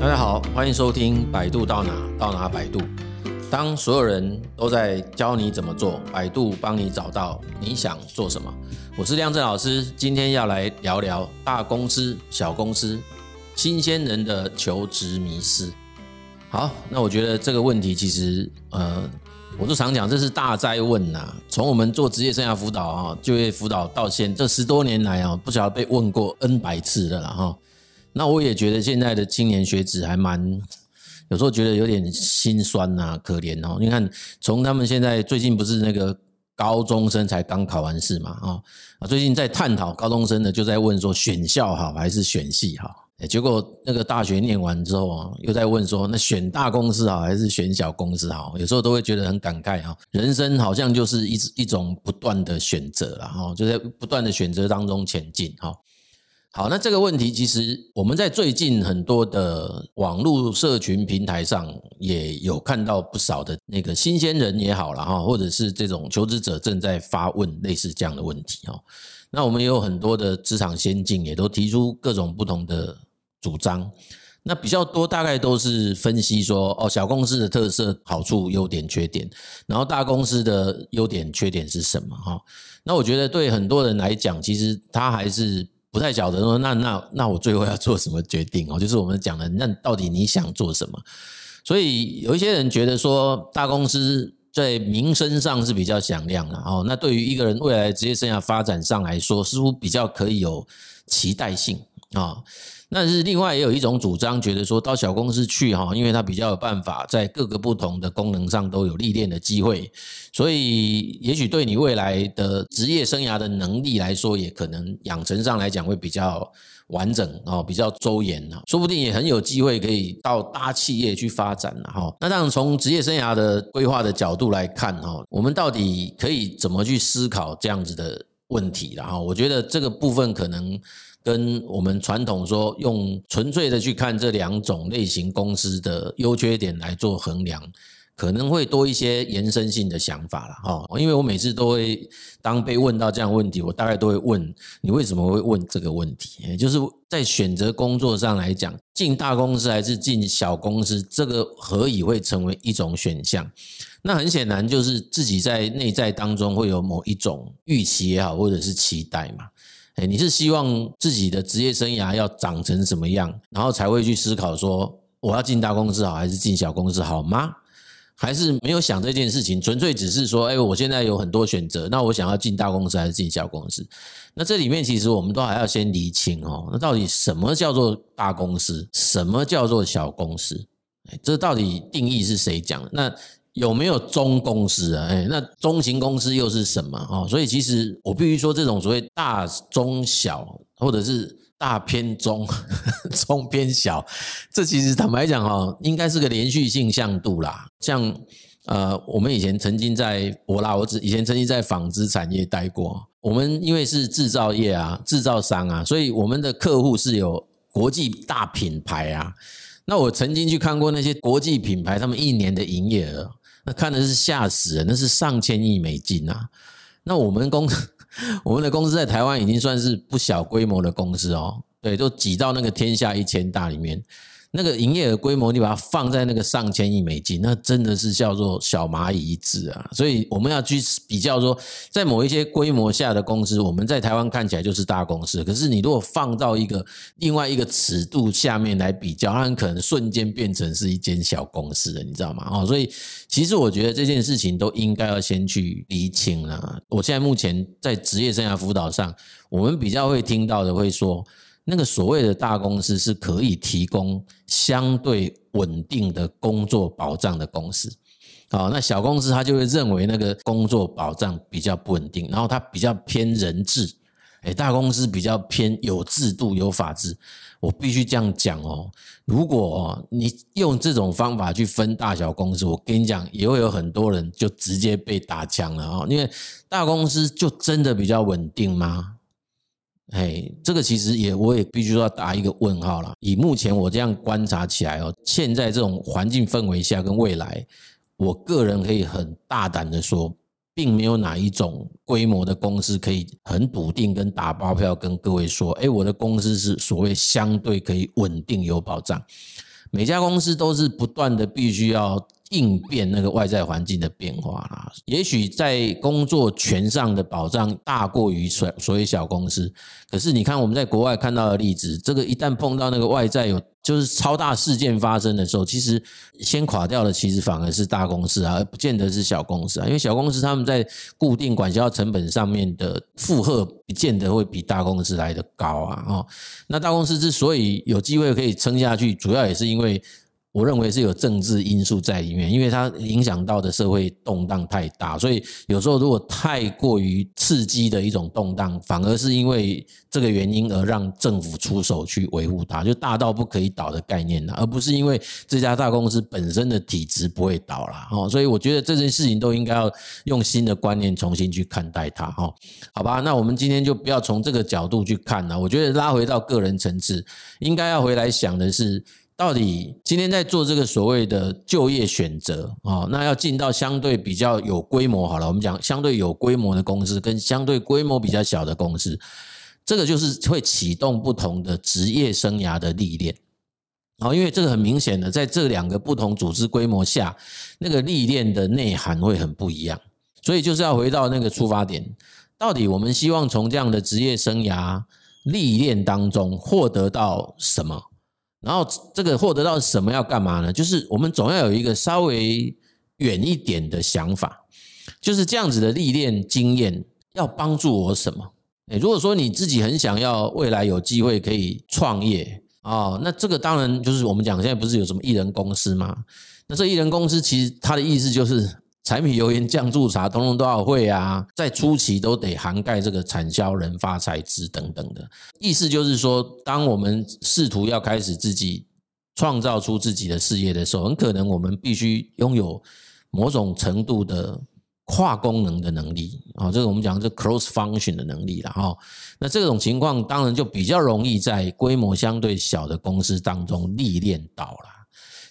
大家好，欢迎收听百度到哪到哪百度。当所有人都在教你怎么做，百度帮你找到你想做什么。我是亮正老师，今天要来聊聊大公司、小公司、新鲜人的求职迷思。好，那我觉得这个问题其实，呃，我就常讲，这是大哉问呐。从我们做职业生涯辅导啊，就业辅导到现这十多年来啊，不晓得被问过 N 百次了哈。那我也觉得现在的青年学子还蛮，有时候觉得有点心酸呐，可怜哦。你看，从他们现在最近不是那个高中生才刚考完试嘛，啊，最近在探讨高中生的就在问说选校好还是选系好。结果那个大学念完之后啊，又在问说，那选大公司好还是选小公司好？有时候都会觉得很感慨啊，人生好像就是一一种不断的选择了哈，就在不断的选择当中前进哈。好，那这个问题其实我们在最近很多的网络社群平台上也有看到不少的那个新鲜人也好了哈，或者是这种求职者正在发问类似这样的问题哈。那我们也有很多的职场先进也都提出各种不同的。主张，那比较多，大概都是分析说，哦，小公司的特色、好处、优点、缺点，然后大公司的优点、缺点是什么？哈，那我觉得对很多人来讲，其实他还是不太晓得说，那那那我最后要做什么决定？哦，就是我们讲的，那到底你想做什么？所以有一些人觉得说，大公司在名声上是比较响亮的，哦，那对于一个人未来职业生涯发展上来说，似乎比较可以有期待性啊。那是另外也有一种主张，觉得说到小公司去哈，因为它比较有办法在各个不同的功能上都有历练的机会，所以也许对你未来的职业生涯的能力来说，也可能养成上来讲会比较完整哦，比较周延啊，说不定也很有机会可以到大企业去发展了哈。那当然从职业生涯的规划的角度来看哈，我们到底可以怎么去思考这样子的问题？然后我觉得这个部分可能。跟我们传统说用纯粹的去看这两种类型公司的优缺点来做衡量，可能会多一些延伸性的想法了哈。因为我每次都会当被问到这样问题，我大概都会问你为什么会问这个问题？也就是在选择工作上来讲，进大公司还是进小公司，这个何以会成为一种选项？那很显然就是自己在内在当中会有某一种预期也好，或者是期待嘛。哎，你是希望自己的职业生涯要长成什么样，然后才会去思考说我要进大公司好还是进小公司好吗？还是没有想这件事情，纯粹只是说，哎，我现在有很多选择，那我想要进大公司还是进小公司？那这里面其实我们都还要先厘清哦，那到底什么叫做大公司，什么叫做小公司？哎，这到底定义是谁讲的？那有没有中公司啊？哎，那中型公司又是什么啊？所以其实我必须说，这种所谓大中小，或者是大偏中、中偏小，这其实坦白讲哈，应该是个连续性向度啦。像呃，我们以前曾经在我啦，我只以前曾经在纺织产业待过。我们因为是制造业啊，制造商啊，所以我们的客户是有国际大品牌啊。那我曾经去看过那些国际品牌，他们一年的营业额。那看的是吓死人，那是上千亿美金啊！那我们公，我们的公司在台湾已经算是不小规模的公司哦，对，都挤到那个天下一千大里面。那个营业额规模，你把它放在那个上千亿美金，那真的是叫做小蚂蚁一只啊！所以我们要去比较说，在某一些规模下的公司，我们在台湾看起来就是大公司，可是你如果放到一个另外一个尺度下面来比较，它很可能瞬间变成是一间小公司了，你知道吗？哦，所以其实我觉得这件事情都应该要先去厘清了。我现在目前在职业生涯辅导上，我们比较会听到的会说。那个所谓的大公司是可以提供相对稳定的工作保障的公司，好，那小公司他就会认为那个工作保障比较不稳定，然后它比较偏人治，诶，大公司比较偏有制度有法治。我必须这样讲哦，如果你用这种方法去分大小公司，我跟你讲，也会有很多人就直接被打枪了啊，因为大公司就真的比较稳定吗？哎，这个其实也，我也必须要打一个问号了。以目前我这样观察起来哦，现在这种环境氛围下跟未来，我个人可以很大胆的说，并没有哪一种规模的公司可以很笃定跟打包票跟各位说，哎，我的公司是所谓相对可以稳定有保障。每家公司都是不断的必须要应变那个外在环境的变化啦。也许在工作权上的保障大过于所所谓小公司，可是你看我们在国外看到的例子，这个一旦碰到那个外在有就是超大事件发生的时候，其实先垮掉的其实反而是大公司啊，而不见得是小公司啊。因为小公司他们在固定管销成本上面的负荷，不见得会比大公司来得高啊。哦，那大公司之所以有机会可以撑下去，主要也是因为。我认为是有政治因素在里面，因为它影响到的社会动荡太大，所以有时候如果太过于刺激的一种动荡，反而是因为这个原因而让政府出手去维护它，就大到不可以倒的概念了，而不是因为这家大公司本身的体质不会倒了哦。所以我觉得这件事情都应该要用新的观念重新去看待它哈。好吧，那我们今天就不要从这个角度去看了。我觉得拉回到个人层次，应该要回来想的是。到底今天在做这个所谓的就业选择啊，那要进到相对比较有规模好了，我们讲相对有规模的公司跟相对规模比较小的公司，这个就是会启动不同的职业生涯的历练。好，因为这个很明显的，在这两个不同组织规模下，那个历练的内涵会很不一样。所以就是要回到那个出发点，到底我们希望从这样的职业生涯历练当中获得到什么？然后这个获得到什么要干嘛呢？就是我们总要有一个稍微远一点的想法，就是这样子的历练经验要帮助我什么？诶，如果说你自己很想要未来有机会可以创业啊，那这个当然就是我们讲现在不是有什么艺人公司吗？那这艺人公司其实它的意思就是。柴米油盐酱醋茶，通通都要会啊，在初期都得涵盖这个产销人发财资等等的意思，就是说，当我们试图要开始自己创造出自己的事业的时候，很可能我们必须拥有某种程度的跨功能的能力啊，这个我们讲这 cross function 的能力了哈。那这种情况当然就比较容易在规模相对小的公司当中历练到了。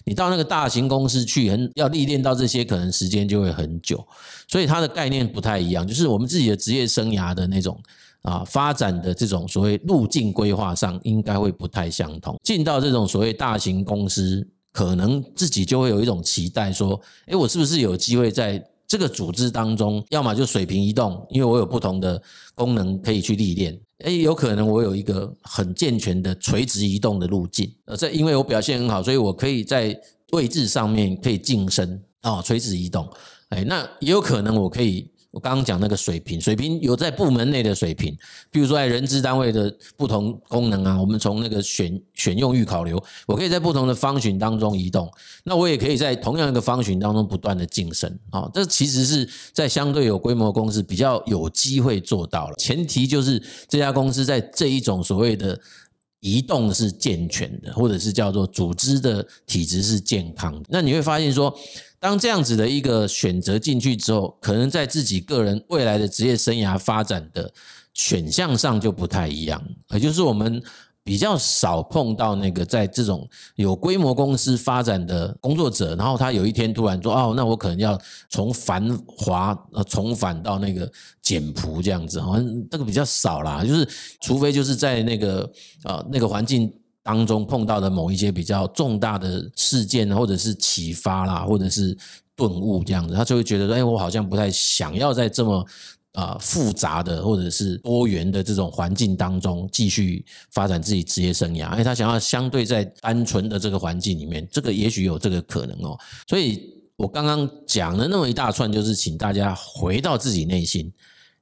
你到那个大型公司去，很要历练到这些，可能时间就会很久，所以它的概念不太一样。就是我们自己的职业生涯的那种啊发展的这种所谓路径规划上，应该会不太相同。进到这种所谓大型公司，可能自己就会有一种期待，说：诶，我是不是有机会在这个组织当中，要么就水平移动，因为我有不同的功能可以去历练。诶，有可能我有一个很健全的垂直移动的路径，呃，这因为我表现很好，所以我可以在位置上面可以晋升啊，垂直移动。诶，那也有可能我可以。我刚刚讲那个水平，水平有在部门内的水平，比如说在人资单位的不同功能啊，我们从那个选选用预考流，我可以在不同的 function 当中移动，那我也可以在同样一个 function 当中不断的晋升啊，这其实是在相对有规模公司比较有机会做到了，前提就是这家公司在这一种所谓的移动是健全的，或者是叫做组织的体质是健康的，那你会发现说。当这样子的一个选择进去之后，可能在自己个人未来的职业生涯发展的选项上就不太一样，也就是我们比较少碰到那个在这种有规模公司发展的工作者，然后他有一天突然说：“哦，那我可能要从繁华呃重返到那个简朴这样子。”好像这个比较少啦，就是除非就是在那个呃那个环境。当中碰到的某一些比较重大的事件，或者是启发啦，或者是顿悟这样子，他就会觉得说：“哎，我好像不太想要在这么啊复杂的或者是多元的这种环境当中继续发展自己职业生涯。哎，他想要相对在单纯的这个环境里面，这个也许有这个可能哦。所以我刚刚讲了那么一大串，就是请大家回到自己内心，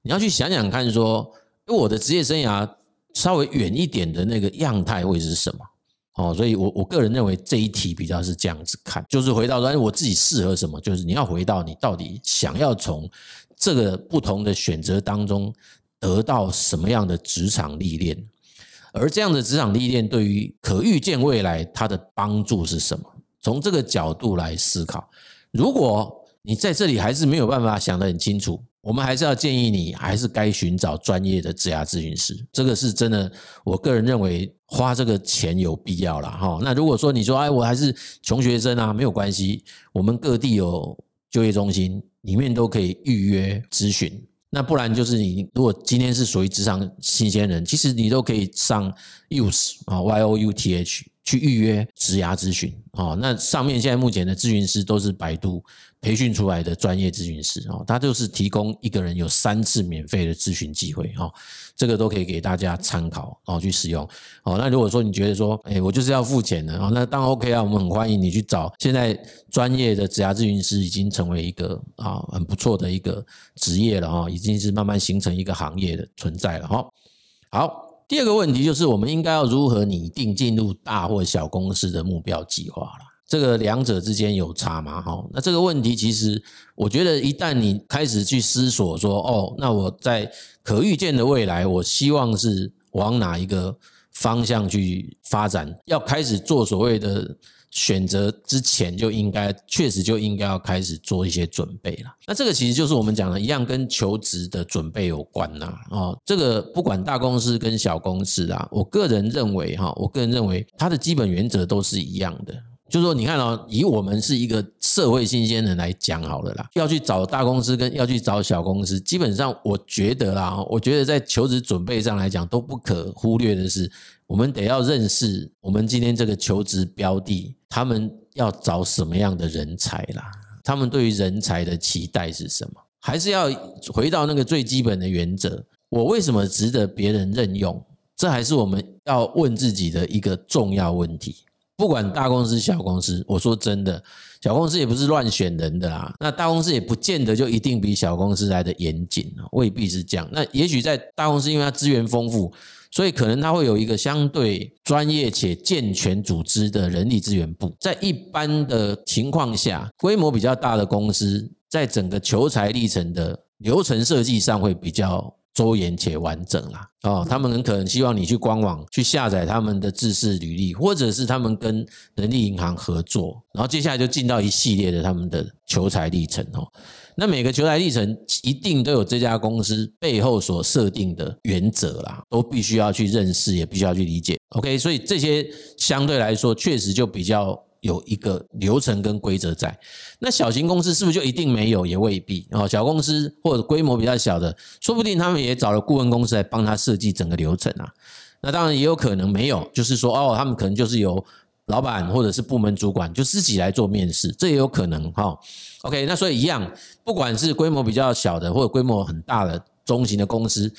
你要去想想看，说我的职业生涯。稍微远一点的那个样态会是什么？哦，所以我我个人认为这一题比较是这样子看，就是回到说，我自己适合什么？就是你要回到你到底想要从这个不同的选择当中得到什么样的职场历练，而这样的职场历练对于可预见未来它的帮助是什么？从这个角度来思考，如果你在这里还是没有办法想得很清楚。我们还是要建议你，还是该寻找专业的职涯咨询师。这个是真的，我个人认为花这个钱有必要了哈。那如果说你说，哎，我还是穷学生啊，没有关系，我们各地有就业中心，里面都可以预约咨询。那不然就是你，如果今天是属于职场新鲜人，其实你都可以上 Youth 啊，Y O U T H。去预约职涯咨询哦。那上面现在目前的咨询师都是百度培训出来的专业咨询师哦，他就是提供一个人有三次免费的咨询机会哦，这个都可以给大家参考哦，去使用哦。那如果说你觉得说，哎，我就是要付钱的哦，那当然 OK 啊，我们很欢迎你去找。现在专业的职涯咨询师已经成为一个啊很不错的一个职业了哈，已经是慢慢形成一个行业的存在了哈。好。第二个问题就是，我们应该要如何拟定进入大或小公司的目标计划了？这个两者之间有差吗？哈，那这个问题其实，我觉得一旦你开始去思索说，哦，那我在可预见的未来，我希望是往哪一个方向去发展，要开始做所谓的。选择之前就应该，确实就应该要开始做一些准备了。那这个其实就是我们讲的一样，跟求职的准备有关呐。哦，这个不管大公司跟小公司啊，我个人认为哈，我个人认为它的基本原则都是一样的。就是说，你看哦，以我们是一个社会新鲜人来讲好了啦，要去找大公司跟要去找小公司，基本上我觉得啦，我觉得在求职准备上来讲，都不可忽略的是，我们得要认识我们今天这个求职标的，他们要找什么样的人才啦，他们对于人才的期待是什么？还是要回到那个最基本的原则，我为什么值得别人任用？这还是我们要问自己的一个重要问题。不管大公司小公司，我说真的，小公司也不是乱选人的啦。那大公司也不见得就一定比小公司来的严谨，未必是这样。那也许在大公司，因为它资源丰富，所以可能它会有一个相对专业且健全组织的人力资源部。在一般的情况下，规模比较大的公司，在整个求才历程的流程设计上会比较。周延且完整啦，哦，他们很可能希望你去官网去下载他们的自式履历，或者是他们跟人力银行合作，然后接下来就进到一系列的他们的求才历程哦。那每个求才历程一定都有这家公司背后所设定的原则啦，都必须要去认识，也必须要去理解。OK，所以这些相对来说确实就比较。有一个流程跟规则在，那小型公司是不是就一定没有？也未必哦。小公司或者规模比较小的，说不定他们也找了顾问公司来帮他设计整个流程啊。那当然也有可能没有，就是说哦，他们可能就是由老板或者是部门主管就自己来做面试，这也有可能哈。OK，那所以一样，不管是规模比较小的或者规模很大的中型的公司，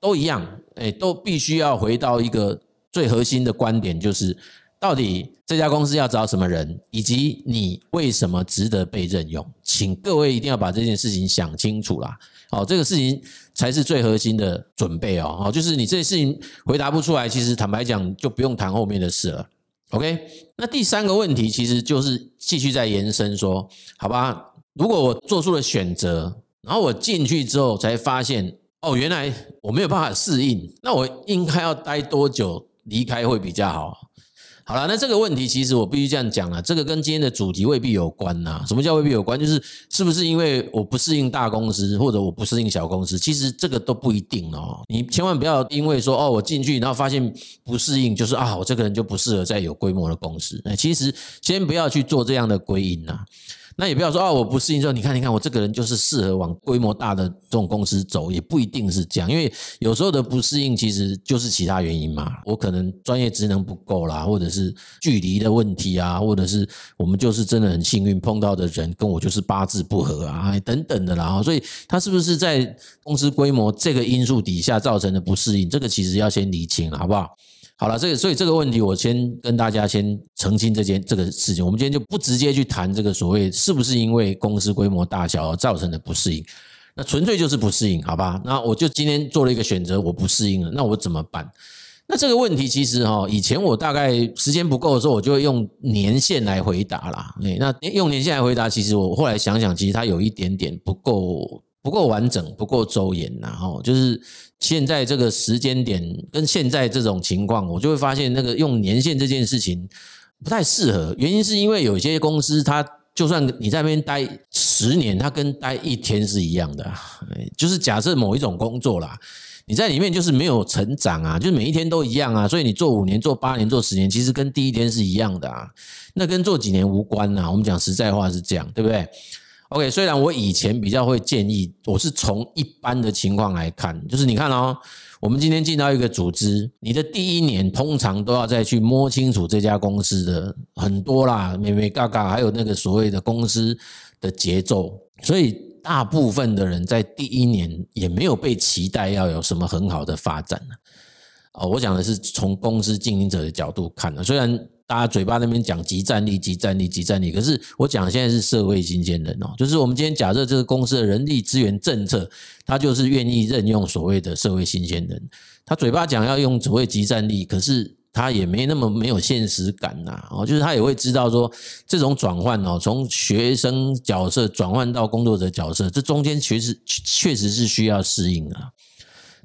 都一样，诶，都必须要回到一个最核心的观点，就是。到底这家公司要找什么人，以及你为什么值得被任用？请各位一定要把这件事情想清楚啦。好，这个事情才是最核心的准备哦。好，就是你这些事情回答不出来，其实坦白讲就不用谈后面的事了。OK，那第三个问题其实就是继续在延伸说，好吧，如果我做出了选择，然后我进去之后才发现，哦，原来我没有办法适应，那我应该要待多久离开会比较好？好了，那这个问题其实我必须这样讲了，这个跟今天的主题未必有关呐。什么叫未必有关？就是是不是因为我不适应大公司，或者我不适应小公司？其实这个都不一定哦。你千万不要因为说哦，我进去然后发现不适应，就是啊，我这个人就不适合在有规模的公司。那，其实先不要去做这样的归因呐。那也不要说啊，我不适应之后，你看，你看，我这个人就是适合往规模大的这种公司走，也不一定是这样，因为有时候的不适应其实就是其他原因嘛。我可能专业职能不够啦，或者是距离的问题啊，或者是我们就是真的很幸运碰到的人跟我就是八字不合啊，等等的啦。所以他是不是在公司规模这个因素底下造成的不适应？这个其实要先厘清，好不好？好了，这个所以这个问题，我先跟大家先澄清这件这个事情。我们今天就不直接去谈这个所谓是不是因为公司规模大小而造成的不适应，那纯粹就是不适应，好吧？那我就今天做了一个选择，我不适应了，那我怎么办？那这个问题其实哈，以前我大概时间不够的时候，我就会用年限来回答啦。那用年限来回答，其实我后来想想，其实它有一点点不够。不够完整，不够周延，然后就是现在这个时间点跟现在这种情况，我就会发现那个用年限这件事情不太适合。原因是因为有些公司，它就算你在那边待十年，它跟待一天是一样的。就是假设某一种工作啦，你在里面就是没有成长啊，就是每一天都一样啊，所以你做五年、做八年、做十年，其实跟第一天是一样的啊，那跟做几年无关啊。我们讲实在话是这样，对不对？OK，虽然我以前比较会建议，我是从一般的情况来看，就是你看哦，我们今天进到一个组织，你的第一年通常都要再去摸清楚这家公司的很多啦，眉眉角角，还有那个所谓的公司的节奏，所以。大部分的人在第一年也没有被期待要有什么很好的发展呢。哦，我讲的是从公司经营者的角度看的。虽然大家嘴巴那边讲即战力、即战力、即战力，可是我讲现在是社会新鲜人哦，就是我们今天假设这个公司的人力资源政策，他就是愿意任用所谓的社会新鲜人，他嘴巴讲要用所谓即战力，可是。他也没那么没有现实感呐，哦，就是他也会知道说，这种转换哦，从学生角色转换到工作者角色，这中间确实确实是需要适应的。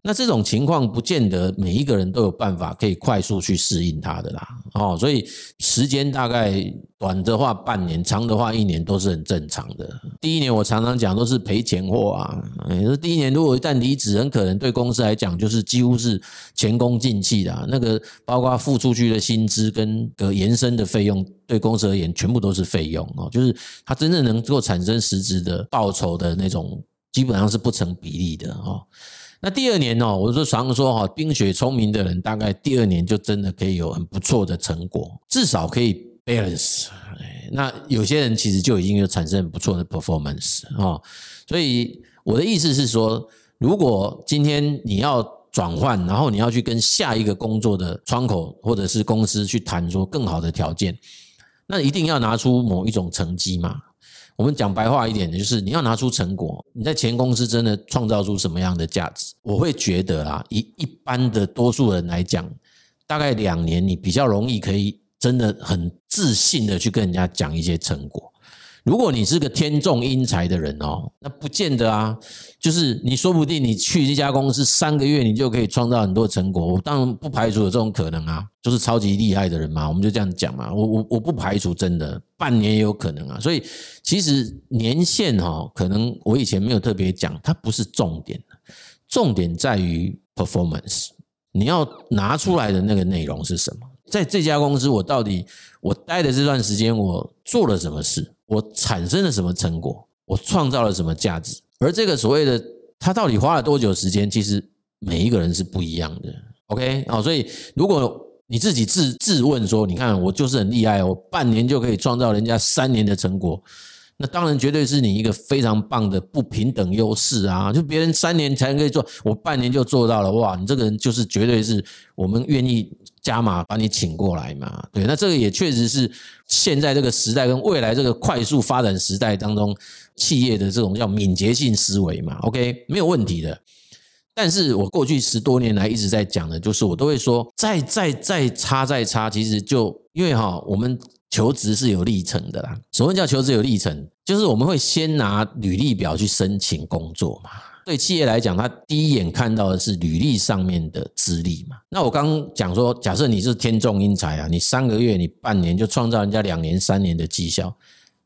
那这种情况不见得每一个人都有办法可以快速去适应它的啦，哦，所以时间大概短的话半年，长的话一年都是很正常的。第一年我常常讲都是赔钱货啊，说第一年如果一旦离职，很可能对公司来讲就是几乎是前功尽弃的，那个包括付出去的薪资跟个延伸的费用，对公司而言全部都是费用哦，就是它真正能够产生实质的报酬的那种，基本上是不成比例的哦。那第二年哦，我就常说哈，冰雪聪明的人大概第二年就真的可以有很不错的成果，至少可以 balance。那有些人其实就已经有产生很不错的 performance 哦。所以我的意思是说，如果今天你要转换，然后你要去跟下一个工作的窗口或者是公司去谈说更好的条件，那一定要拿出某一种成绩嘛。我们讲白话一点的，就是你要拿出成果。你在前公司真的创造出什么样的价值？我会觉得啊，以一般的多数人来讲，大概两年你比较容易可以真的很自信的去跟人家讲一些成果。如果你是个天纵英才的人哦，那不见得啊。就是你说不定你去这家公司三个月，你就可以创造很多成果。我当然不排除有这种可能啊，就是超级厉害的人嘛，我们就这样讲嘛。我我我不排除真的半年也有可能啊。所以其实年限哈，可能我以前没有特别讲，它不是重点，重点在于 performance。你要拿出来的那个内容是什么？在这家公司，我到底我待的这段时间，我做了什么事？我产生了什么成果？我创造了什么价值？而这个所谓的他到底花了多久时间？其实每一个人是不一样的。OK，好，所以如果你自己自自问说，你看我就是很厉害，我半年就可以创造人家三年的成果，那当然绝对是你一个非常棒的不平等优势啊！就别人三年才可以做，我半年就做到了，哇！你这个人就是绝对是我们愿意。加码把你请过来嘛？对，那这个也确实是现在这个时代跟未来这个快速发展时代当中企业的这种叫敏捷性思维嘛。OK，没有问题的。但是我过去十多年来一直在讲的，就是我都会说，再再再差再差，其实就因为哈，我们求职是有历程的啦。什么叫求职有历程？就是我们会先拿履历表去申请工作嘛。对企业来讲，他第一眼看到的是履历上面的资历嘛。那我刚讲说，假设你是天纵英才啊，你三个月、你半年就创造人家两年、三年的绩效，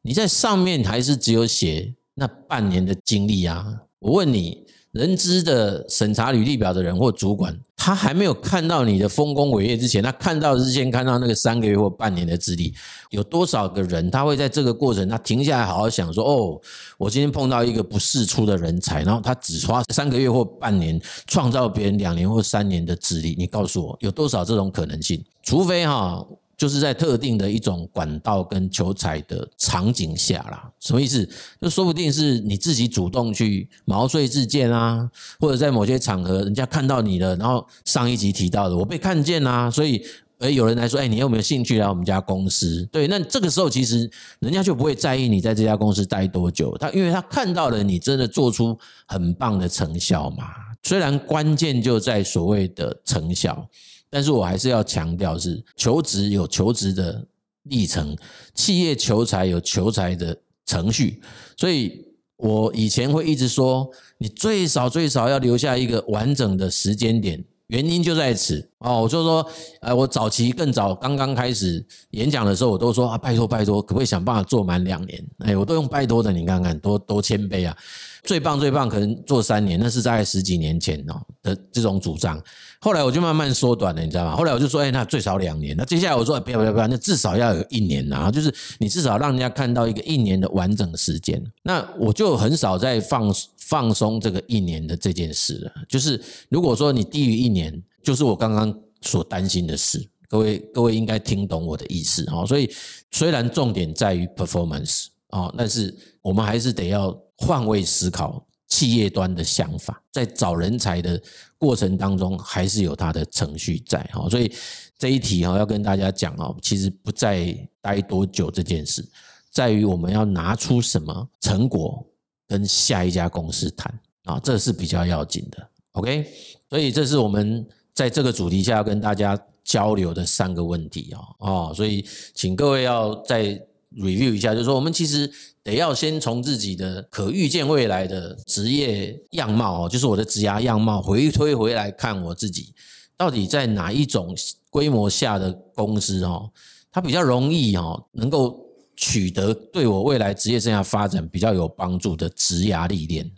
你在上面还是只有写那半年的经历啊？我问你。人资的审查履历表的人或主管，他还没有看到你的丰功伟业之前，他看到的是先看到那个三个月或半年的资历。有多少个人他会在这个过程，他停下来好好想说：哦，我今天碰到一个不世出的人才，然后他只花三个月或半年创造别人两年或三年的资历。你告诉我，有多少这种可能性？除非哈。就是在特定的一种管道跟求财的场景下啦，什么意思？就说不定是你自己主动去毛遂自荐啊，或者在某些场合人家看到你了，然后上一集提到的我被看见啊，所以诶有人来说，诶你有没有兴趣来我们家公司？对，那这个时候其实人家就不会在意你在这家公司待多久，他因为他看到了你真的做出很棒的成效嘛。虽然关键就在所谓的成效。但是我还是要强调，是求职有求职的历程，企业求才有求才的程序，所以我以前会一直说，你最少最少要留下一个完整的时间点，原因就在此哦。我就说，呃，我早期更早刚刚开始演讲的时候，我都说啊，拜托拜托，可不可以想办法做满两年？哎，我都用拜托的，你看看多多谦卑啊。最棒最棒可能做三年，那是在十几年前哦的这种主张。后来我就慢慢缩短了，你知道吗？后来我就说，哎，那最少两年。那接下来我说，不要不要不要，那至少要有一年啊，就是你至少让人家看到一个一年的完整时间。那我就很少再放放松这个一年的这件事了。就是如果说你低于一年，就是我刚刚所担心的事。各位各位应该听懂我的意思哦。所以虽然重点在于 performance 啊，但是我们还是得要换位思考。企业端的想法，在找人才的过程当中，还是有它的程序在哈，所以这一题哈要跟大家讲哦，其实不在待多久这件事，在于我们要拿出什么成果跟下一家公司谈啊，这是比较要紧的。OK，所以这是我们在这个主题下要跟大家交流的三个问题哦哦，所以请各位要在 review 一下，就是说我们其实。得要先从自己的可预见未来的职业样貌哦，就是我的职涯样貌回推回来看我自己到底在哪一种规模下的公司哦，它比较容易哦，能够取得对我未来职业生涯发展比较有帮助的职涯历练，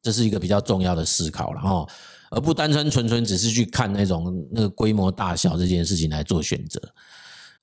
这是一个比较重要的思考了哦，而不单纯纯纯只是去看那种那个规模大小这件事情来做选择。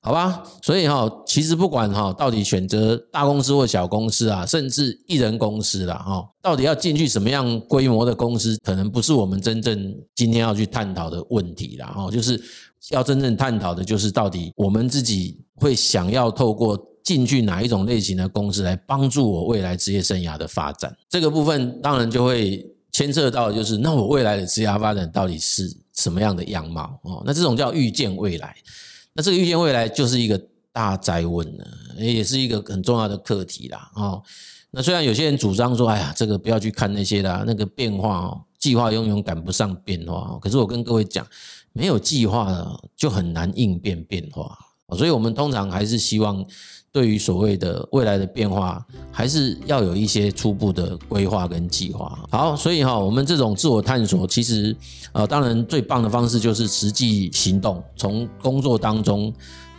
好吧，所以哈，其实不管哈，到底选择大公司或小公司啊，甚至一人公司啦，哈，到底要进去什么样规模的公司，可能不是我们真正今天要去探讨的问题啦，哈，就是要真正探讨的，就是到底我们自己会想要透过进去哪一种类型的公司来帮助我未来职业生涯的发展。这个部分当然就会牵涉到，就是那我未来的职业发展到底是什么样的样貌哦？那这种叫预见未来。那这个预见未来就是一个大哉问了，也是一个很重要的课题啦。哦，那虽然有些人主张说，哎呀，这个不要去看那些啦，那个变化哦，计划永远赶不上变化。可是我跟各位讲，没有计划就很难应变变化。所以我们通常还是希望。对于所谓的未来的变化，还是要有一些初步的规划跟计划。好，所以哈，我们这种自我探索，其实呃，当然最棒的方式就是实际行动，从工作当中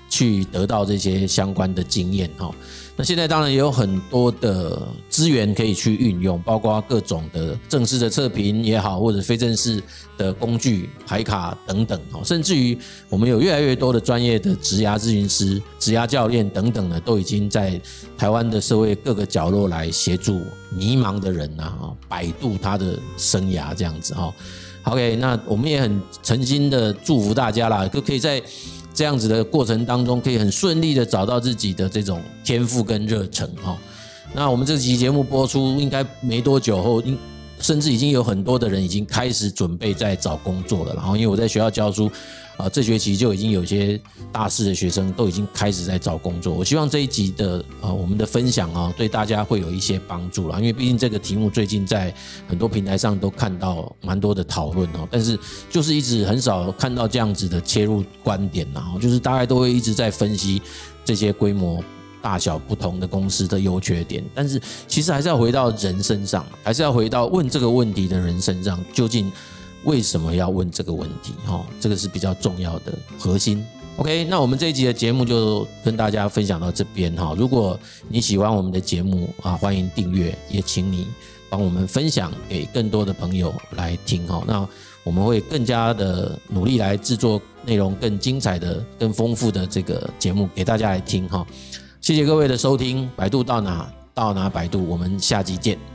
去得到这些相关的经验哈。那现在当然也有很多的资源可以去运用，包括各种的正式的测评也好，或者非正式的工具、牌卡等等哦，甚至于我们有越来越多的专业的职涯咨询师、职涯教练等等呢，都已经在台湾的社会各个角落来协助迷茫的人呐，哈，摆渡他的生涯这样子哈。OK，那我们也很诚心的祝福大家啦，都可以在。这样子的过程当中，可以很顺利的找到自己的这种天赋跟热忱哈。那我们这期节目播出应该没多久后，应甚至已经有很多的人已经开始准备在找工作了。然后因为我在学校教书。啊，这学期就已经有些大四的学生都已经开始在找工作。我希望这一集的呃我们的分享啊，对大家会有一些帮助啦。因为毕竟这个题目最近在很多平台上都看到蛮多的讨论哦，但是就是一直很少看到这样子的切入观点然后就是大概都会一直在分析这些规模大小不同的公司的优缺点，但是其实还是要回到人身上，还是要回到问这个问题的人身上，究竟。为什么要问这个问题？哈，这个是比较重要的核心。OK，那我们这一集的节目就跟大家分享到这边哈。如果你喜欢我们的节目啊，欢迎订阅，也请你帮我们分享给更多的朋友来听哈。那我们会更加的努力来制作内容更精彩的、更丰富的这个节目给大家来听哈。谢谢各位的收听，百度到哪到哪百度，我们下集见。